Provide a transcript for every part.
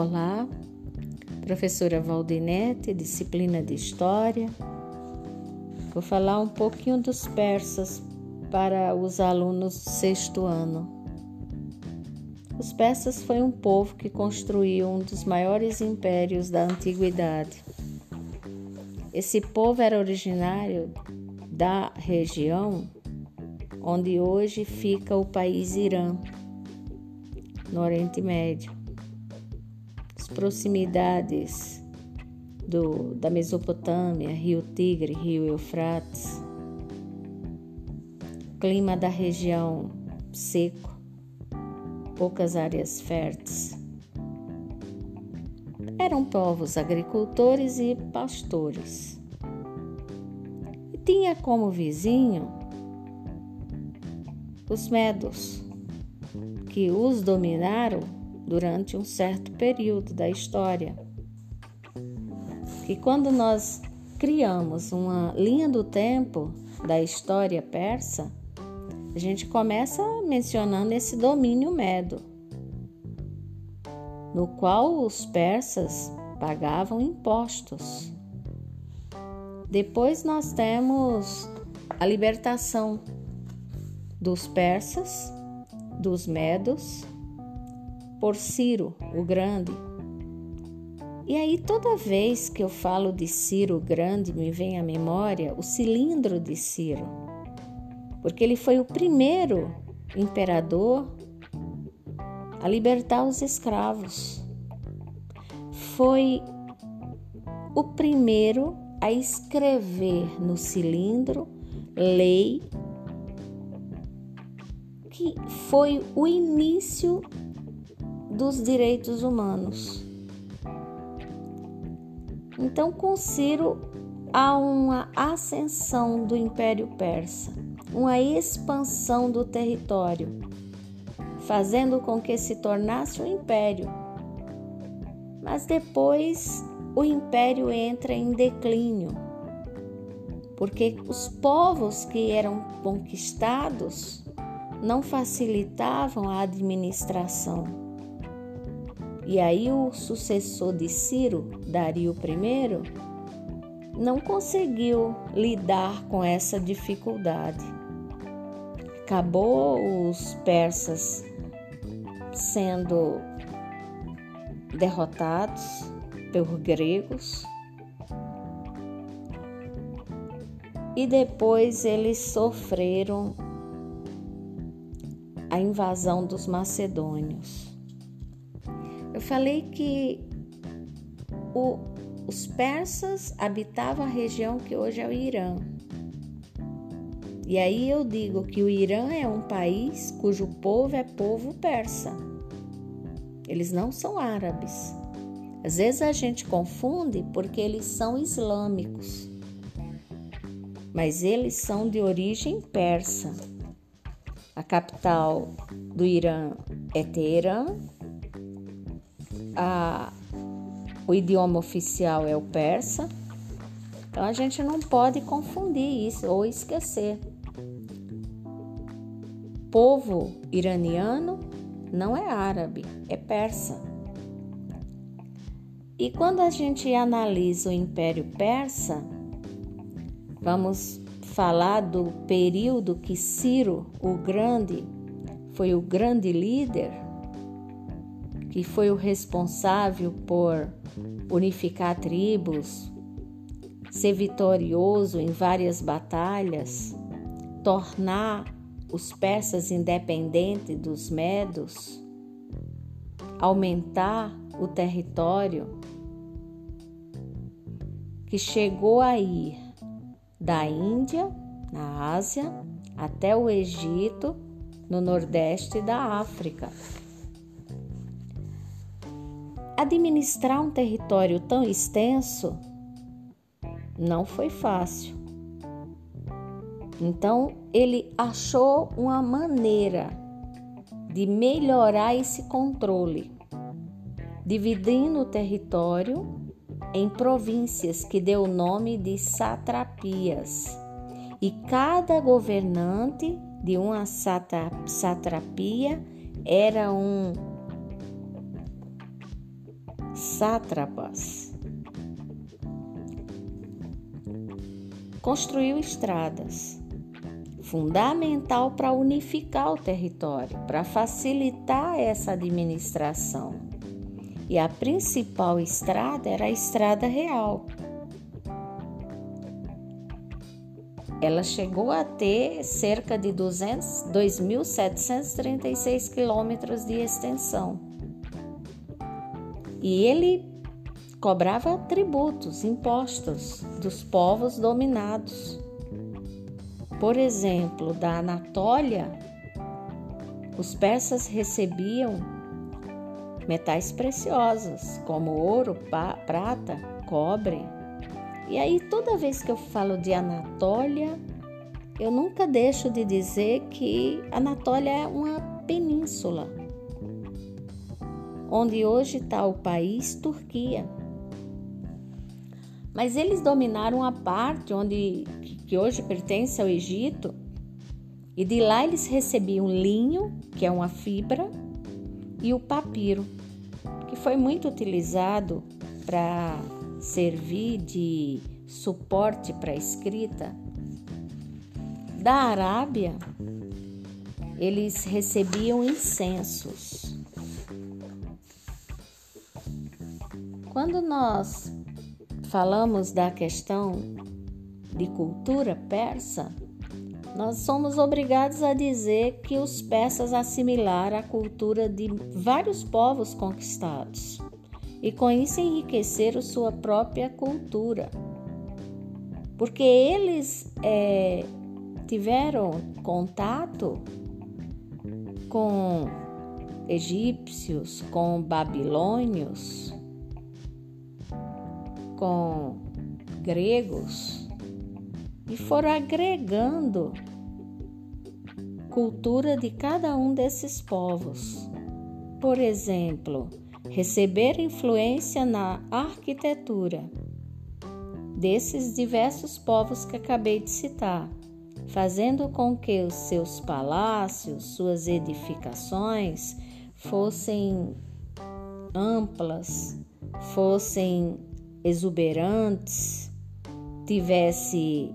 Olá, professora Valdinete, disciplina de História. Vou falar um pouquinho dos persas para os alunos do sexto ano. Os persas foi um povo que construiu um dos maiores impérios da antiguidade. Esse povo era originário da região onde hoje fica o país Irã, no Oriente Médio proximidades do, da Mesopotâmia, Rio Tigre, Rio Eufrates, clima da região seco, poucas áreas férteis. Eram povos agricultores e pastores. E tinha como vizinho os medos, que os dominaram durante um certo período da história. Que quando nós criamos uma linha do tempo da história persa, a gente começa mencionando esse domínio medo, no qual os persas pagavam impostos. Depois nós temos a libertação dos persas, dos medos por Ciro o Grande. E aí, toda vez que eu falo de Ciro o Grande, me vem à memória o cilindro de Ciro, porque ele foi o primeiro imperador a libertar os escravos. Foi o primeiro a escrever no cilindro lei que foi o início dos direitos humanos. Então, com Ciro, há uma ascensão do Império Persa, uma expansão do território, fazendo com que se tornasse um império. Mas depois o império entra em declínio, porque os povos que eram conquistados não facilitavam a administração. E aí o sucessor de Ciro, Dario I, não conseguiu lidar com essa dificuldade. Acabou os persas sendo derrotados pelos gregos e depois eles sofreram a invasão dos macedônios. Eu falei que o, os persas habitavam a região que hoje é o Irã. E aí eu digo que o Irã é um país cujo povo é povo persa. Eles não são árabes. Às vezes a gente confunde porque eles são islâmicos. Mas eles são de origem persa. A capital do Irã é Teherã a, o idioma oficial é o persa, então a gente não pode confundir isso ou esquecer. Povo iraniano não é árabe, é persa. E quando a gente analisa o Império Persa, vamos falar do período que Ciro o Grande foi o grande líder que foi o responsável por unificar tribos, ser vitorioso em várias batalhas, tornar os persas independentes dos medos, aumentar o território, que chegou a ir da Índia, na Ásia, até o Egito, no nordeste da África. Administrar um território tão extenso não foi fácil. Então, ele achou uma maneira de melhorar esse controle, dividindo o território em províncias que deu o nome de satrapias. E cada governante de uma satrapia era um sátrapas. Construiu estradas, fundamental para unificar o território, para facilitar essa administração. E a principal estrada era a Estrada Real. Ela chegou a ter cerca de 2.736 quilômetros de extensão. E ele cobrava tributos, impostos dos povos dominados. Por exemplo, da Anatólia, os persas recebiam metais preciosos, como ouro, prata, cobre. E aí, toda vez que eu falo de Anatólia, eu nunca deixo de dizer que Anatólia é uma península, onde hoje está o país Turquia. Mas eles dominaram a parte onde que hoje pertence ao Egito, e de lá eles recebiam linho, que é uma fibra, e o papiro, que foi muito utilizado para servir de suporte para a escrita. Da Arábia, eles recebiam incensos. Quando nós falamos da questão de cultura persa, nós somos obrigados a dizer que os persas assimilaram a cultura de vários povos conquistados e com isso enriqueceram sua própria cultura, porque eles é, tiveram contato com egípcios, com babilônios, com gregos e foram agregando cultura de cada um desses povos. Por exemplo, receber influência na arquitetura desses diversos povos que acabei de citar, fazendo com que os seus palácios, suas edificações fossem amplas, fossem exuberantes, tivesse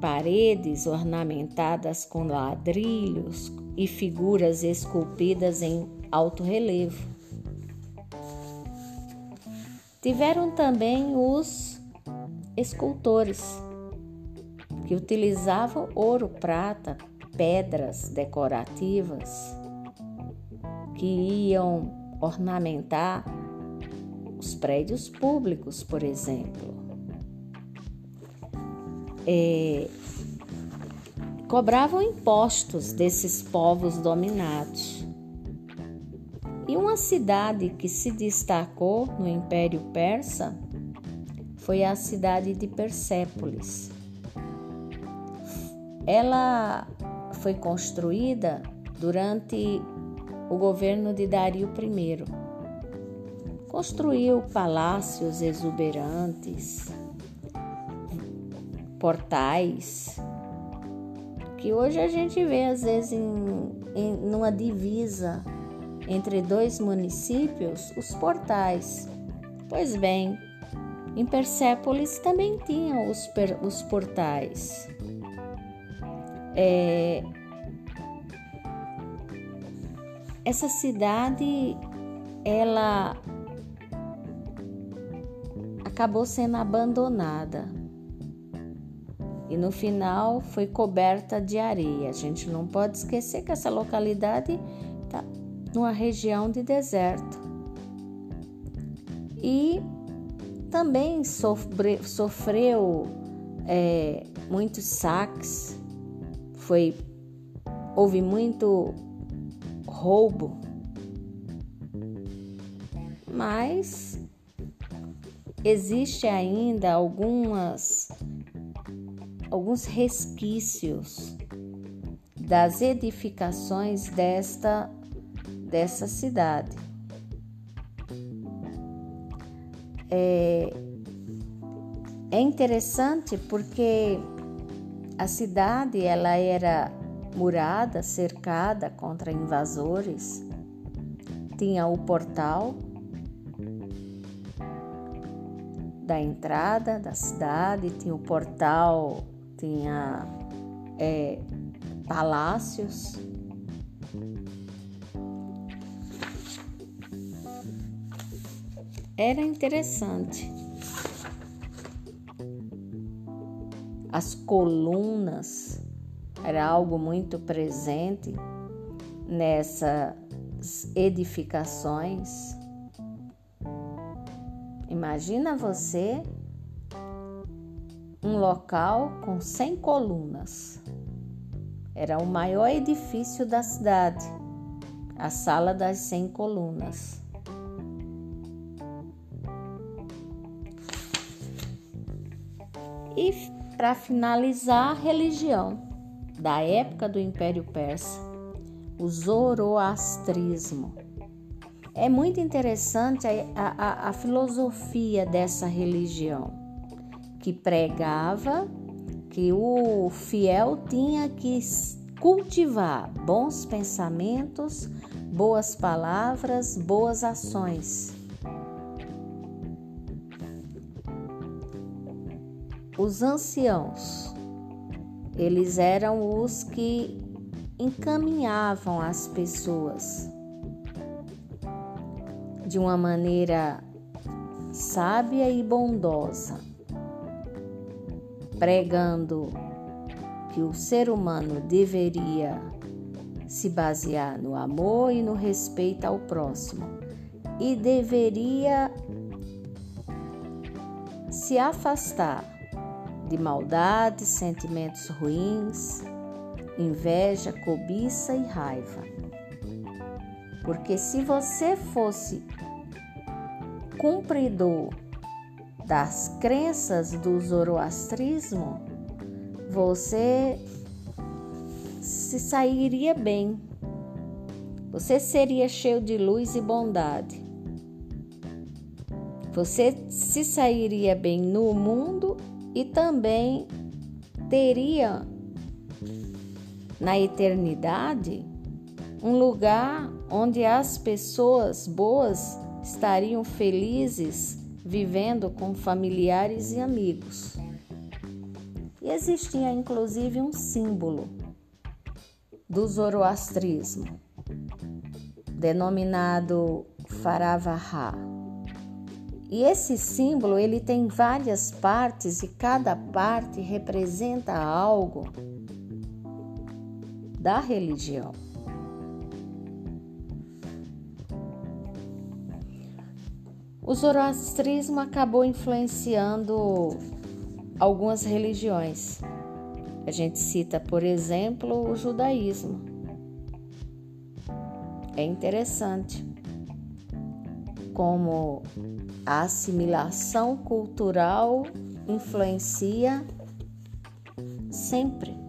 paredes ornamentadas com ladrilhos e figuras esculpidas em alto relevo. Tiveram também os escultores, que utilizavam ouro, prata, pedras decorativas que iam ornamentar os prédios públicos, por exemplo é, cobravam impostos desses povos dominados. E uma cidade que se destacou no Império Persa foi a cidade de Persépolis. Ela foi construída durante o governo de Dario I. Construiu palácios exuberantes, portais, que hoje a gente vê às vezes em, em numa divisa entre dois municípios, os portais. Pois bem, em Persépolis também tinham os, os portais. É, essa cidade, ela acabou sendo abandonada e no final foi coberta de areia. A gente não pode esquecer que essa localidade está numa região de deserto. E também sofre, sofreu é, muitos saques, foi, houve muito roubo, mas existe ainda algumas alguns resquícios das edificações desta dessa cidade. É, é interessante porque a cidade ela era murada, cercada contra invasores, tinha o portal da entrada da cidade, tinha o portal, tinha é, palácios. Era interessante. As colunas era algo muito presente nessas edificações. Imagina você um local com 100 colunas. Era o maior edifício da cidade, a Sala das 100 Colunas. E para finalizar, a religião da época do Império Persa, o zoroastrismo. É muito interessante a, a, a filosofia dessa religião, que pregava que o fiel tinha que cultivar bons pensamentos, boas palavras, boas ações. Os anciãos, eles eram os que encaminhavam as pessoas de uma maneira sábia e bondosa, pregando que o ser humano deveria se basear no amor e no respeito ao próximo e deveria se afastar de maldade, sentimentos ruins, inveja, cobiça e raiva. Porque se você fosse cumpridor das crenças do zoroastrismo, você se sairia bem. Você seria cheio de luz e bondade. Você se sairia bem no mundo e também teria na eternidade um lugar onde as pessoas boas estariam felizes vivendo com familiares e amigos. E existia inclusive um símbolo do zoroastrismo, denominado Faravaha. E esse símbolo ele tem várias partes e cada parte representa algo da religião. O zoroastrismo acabou influenciando algumas religiões. A gente cita, por exemplo, o judaísmo. É interessante como a assimilação cultural influencia sempre.